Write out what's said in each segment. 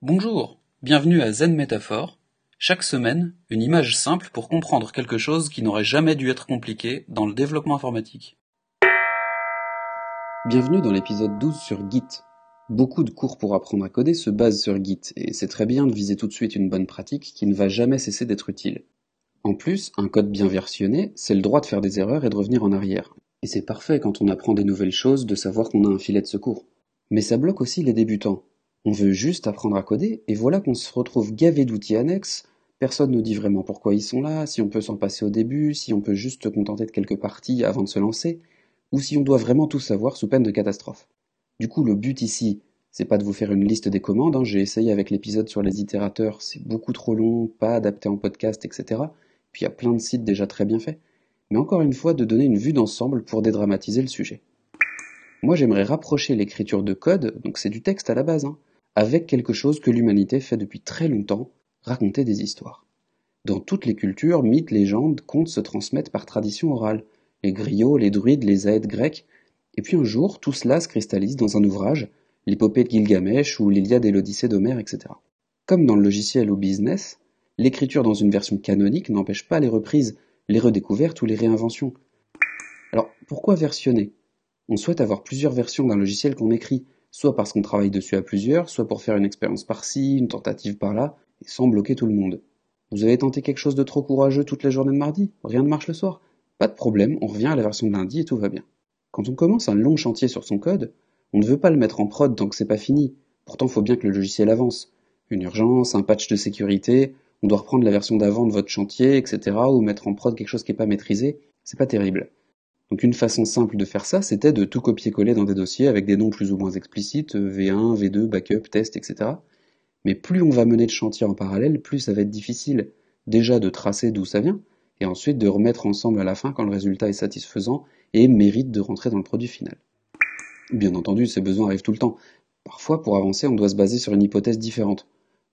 Bonjour, bienvenue à Zen Métaphore. Chaque semaine, une image simple pour comprendre quelque chose qui n'aurait jamais dû être compliqué dans le développement informatique. Bienvenue dans l'épisode 12 sur Git. Beaucoup de cours pour apprendre à coder se basent sur Git, et c'est très bien de viser tout de suite une bonne pratique qui ne va jamais cesser d'être utile. En plus, un code bien versionné, c'est le droit de faire des erreurs et de revenir en arrière. Et c'est parfait quand on apprend des nouvelles choses de savoir qu'on a un filet de secours. Mais ça bloque aussi les débutants. On veut juste apprendre à coder, et voilà qu'on se retrouve gavé d'outils annexes, personne ne dit vraiment pourquoi ils sont là, si on peut s'en passer au début, si on peut juste se contenter de quelques parties avant de se lancer, ou si on doit vraiment tout savoir sous peine de catastrophe. Du coup, le but ici, c'est pas de vous faire une liste des commandes, hein, j'ai essayé avec l'épisode sur les itérateurs, c'est beaucoup trop long, pas adapté en podcast, etc. Puis il y a plein de sites déjà très bien faits. Mais encore une fois, de donner une vue d'ensemble pour dédramatiser le sujet. Moi, j'aimerais rapprocher l'écriture de code, donc c'est du texte à la base, hein, avec quelque chose que l'humanité fait depuis très longtemps, raconter des histoires. Dans toutes les cultures, mythes, légendes, contes se transmettent par tradition orale. Les griots, les druides, les aèdes grecs. Et puis un jour, tout cela se cristallise dans un ouvrage, l'épopée de Gilgamesh ou l'Iliade et l'Odyssée d'Homère, etc. Comme dans le logiciel ou business, l'écriture dans une version canonique n'empêche pas les reprises, les redécouvertes ou les réinventions. Alors, pourquoi versionner? On souhaite avoir plusieurs versions d'un logiciel qu'on écrit, soit parce qu'on travaille dessus à plusieurs, soit pour faire une expérience par-ci, une tentative par-là, et sans bloquer tout le monde. Vous avez tenté quelque chose de trop courageux toute la journée de mardi? Rien ne marche le soir? Pas de problème, on revient à la version de lundi et tout va bien. Quand on commence un long chantier sur son code, on ne veut pas le mettre en prod tant que c'est pas fini. Pourtant, faut bien que le logiciel avance. Une urgence, un patch de sécurité, on doit reprendre la version d'avant de votre chantier, etc., ou mettre en prod quelque chose qui n'est pas maîtrisé, c'est pas terrible. Donc une façon simple de faire ça, c'était de tout copier-coller dans des dossiers avec des noms plus ou moins explicites, V1, V2, backup, test, etc. Mais plus on va mener de chantier en parallèle, plus ça va être difficile déjà de tracer d'où ça vient, et ensuite de remettre ensemble à la fin quand le résultat est satisfaisant et mérite de rentrer dans le produit final. Bien entendu, ces besoins arrivent tout le temps. Parfois, pour avancer, on doit se baser sur une hypothèse différente.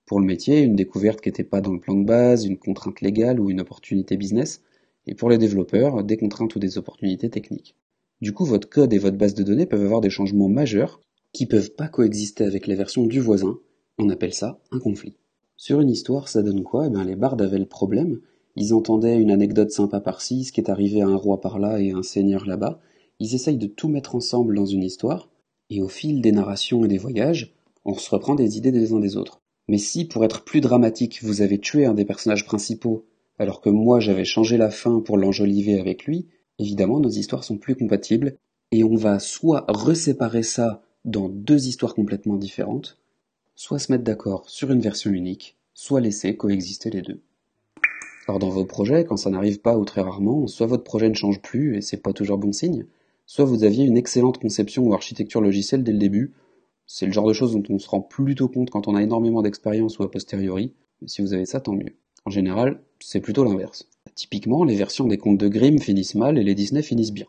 Pour le métier, une découverte qui n'était pas dans le plan de base, une contrainte légale ou une opportunité business, et pour les développeurs, des contraintes ou des opportunités techniques. Du coup, votre code et votre base de données peuvent avoir des changements majeurs qui peuvent pas coexister avec les versions du voisin. On appelle ça un conflit. Sur une histoire, ça donne quoi? Eh bien, les bardes avaient le problème. Ils entendaient une anecdote sympa par-ci, ce qui est arrivé à un roi par-là et un seigneur là-bas. Ils essayent de tout mettre ensemble dans une histoire, et au fil des narrations et des voyages, on se reprend des idées des uns des autres. Mais si, pour être plus dramatique, vous avez tué un des personnages principaux alors que moi j'avais changé la fin pour l'enjoliver avec lui, évidemment nos histoires sont plus compatibles, et on va soit reséparer ça dans deux histoires complètement différentes, soit se mettre d'accord sur une version unique, soit laisser coexister les deux. Or dans vos projets, quand ça n'arrive pas ou très rarement, soit votre projet ne change plus et c'est pas toujours bon signe, soit vous aviez une excellente conception ou architecture logicielle dès le début, c'est le genre de choses dont on se rend plutôt compte quand on a énormément d'expérience ou a posteriori, mais si vous avez ça tant mieux. En général, c'est plutôt l'inverse. Typiquement, les versions des contes de Grimm finissent mal et les Disney finissent bien.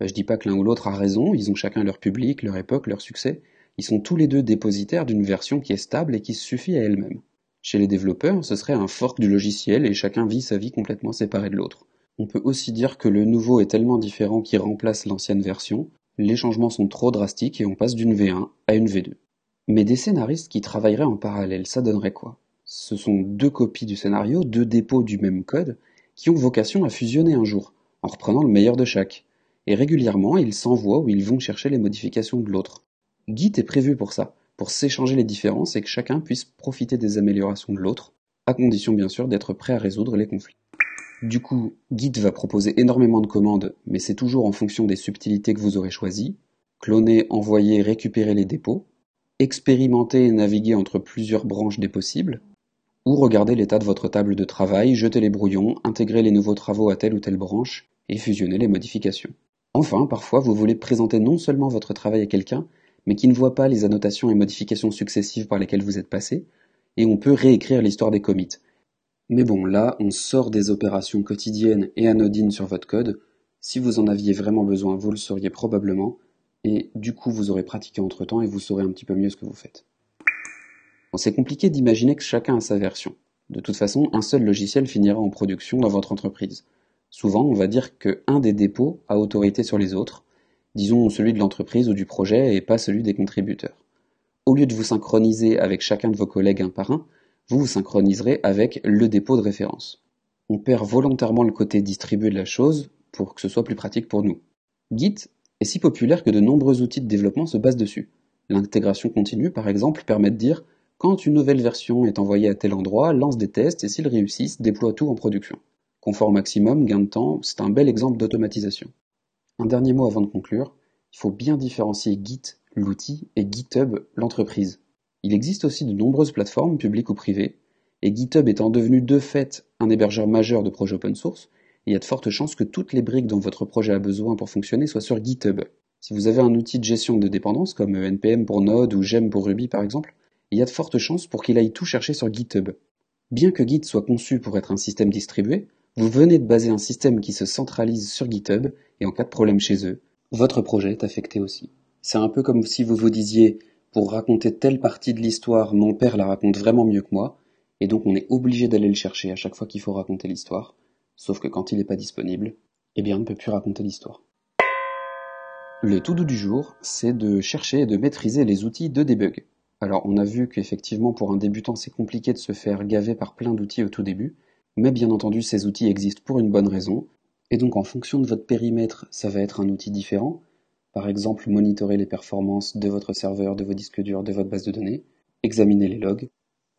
Je dis pas que l'un ou l'autre a raison, ils ont chacun leur public, leur époque, leur succès. Ils sont tous les deux dépositaires d'une version qui est stable et qui suffit à elle-même. Chez les développeurs, ce serait un fork du logiciel et chacun vit sa vie complètement séparée de l'autre. On peut aussi dire que le nouveau est tellement différent qu'il remplace l'ancienne version, les changements sont trop drastiques et on passe d'une V1 à une V2. Mais des scénaristes qui travailleraient en parallèle, ça donnerait quoi? Ce sont deux copies du scénario, deux dépôts du même code, qui ont vocation à fusionner un jour, en reprenant le meilleur de chaque. Et régulièrement, ils s'envoient ou ils vont chercher les modifications de l'autre. Git est prévu pour ça, pour s'échanger les différences et que chacun puisse profiter des améliorations de l'autre, à condition bien sûr d'être prêt à résoudre les conflits. Du coup, Git va proposer énormément de commandes, mais c'est toujours en fonction des subtilités que vous aurez choisies. Cloner, envoyer, récupérer les dépôts, expérimenter et naviguer entre plusieurs branches des possibles, ou regarder l'état de votre table de travail, jeter les brouillons, intégrer les nouveaux travaux à telle ou telle branche, et fusionner les modifications. Enfin, parfois, vous voulez présenter non seulement votre travail à quelqu'un, mais qui ne voit pas les annotations et modifications successives par lesquelles vous êtes passé, et on peut réécrire l'histoire des commits. Mais bon, là, on sort des opérations quotidiennes et anodines sur votre code. Si vous en aviez vraiment besoin, vous le sauriez probablement, et du coup, vous aurez pratiqué entre temps et vous saurez un petit peu mieux ce que vous faites. C'est compliqué d'imaginer que chacun a sa version. De toute façon, un seul logiciel finira en production dans votre entreprise. Souvent, on va dire que un des dépôts a autorité sur les autres, disons celui de l'entreprise ou du projet et pas celui des contributeurs. au lieu de vous synchroniser avec chacun de vos collègues un par un, vous vous synchroniserez avec le dépôt de référence. On perd volontairement le côté distribué de la chose pour que ce soit plus pratique pour nous. Git est si populaire que de nombreux outils de développement se basent dessus. L'intégration continue, par exemple, permet de dire quand une nouvelle version est envoyée à tel endroit, lance des tests et s'ils réussissent, déploie tout en production. Confort maximum, gain de temps, c'est un bel exemple d'automatisation. Un dernier mot avant de conclure, il faut bien différencier Git, l'outil, et GitHub, l'entreprise. Il existe aussi de nombreuses plateformes, publiques ou privées, et GitHub étant devenu de fait un hébergeur majeur de projets open source, il y a de fortes chances que toutes les briques dont votre projet a besoin pour fonctionner soient sur GitHub. Si vous avez un outil de gestion de dépendance comme NPM pour Node ou Gem pour Ruby par exemple, il y a de fortes chances pour qu'il aille tout chercher sur GitHub. Bien que Git soit conçu pour être un système distribué, vous venez de baser un système qui se centralise sur GitHub et en cas de problème chez eux, votre projet est affecté aussi. C'est un peu comme si vous vous disiez pour raconter telle partie de l'histoire, mon père la raconte vraiment mieux que moi, et donc on est obligé d'aller le chercher à chaque fois qu'il faut raconter l'histoire, sauf que quand il n'est pas disponible, eh bien on ne peut plus raconter l'histoire. Le tout doux du jour, c'est de chercher et de maîtriser les outils de debug. Alors on a vu qu'effectivement pour un débutant c'est compliqué de se faire gaver par plein d'outils au tout début, mais bien entendu ces outils existent pour une bonne raison, et donc en fonction de votre périmètre ça va être un outil différent, par exemple monitorer les performances de votre serveur, de vos disques durs, de votre base de données, examiner les logs,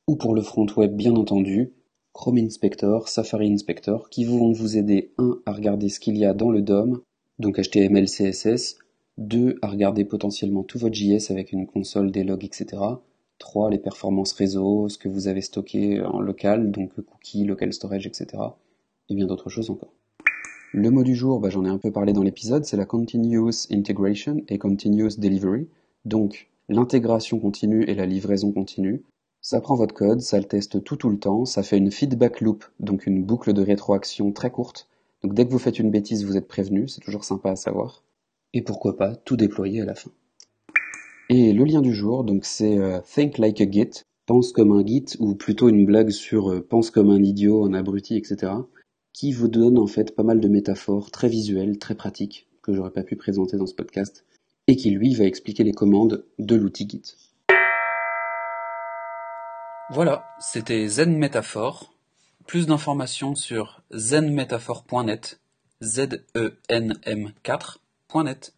ou pour le front web bien entendu, Chrome Inspector, Safari Inspector, qui vont vous aider, un, à regarder ce qu'il y a dans le DOM, donc HTML, CSS, 2. À regarder potentiellement tout votre JS avec une console, des logs, etc. 3. Les performances réseau, ce que vous avez stocké en local, donc cookies, local storage, etc. Et bien d'autres choses encore. Le mot du jour, bah, j'en ai un peu parlé dans l'épisode, c'est la Continuous Integration et Continuous Delivery. Donc l'intégration continue et la livraison continue. Ça prend votre code, ça le teste tout tout le temps, ça fait une feedback loop, donc une boucle de rétroaction très courte. Donc dès que vous faites une bêtise, vous êtes prévenu, c'est toujours sympa à savoir. Et pourquoi pas tout déployer à la fin. Et le lien du jour, donc c'est euh, Think Like a Git, pense comme un Git, ou plutôt une blague sur euh, pense comme un idiot, un abruti, etc. qui vous donne en fait pas mal de métaphores très visuelles, très pratiques, que j'aurais pas pu présenter dans ce podcast, et qui lui va expliquer les commandes de l'outil Git. Voilà, c'était Zen Métaphore. Plus d'informations sur zenmétaphore.net, Z-E-N-M planet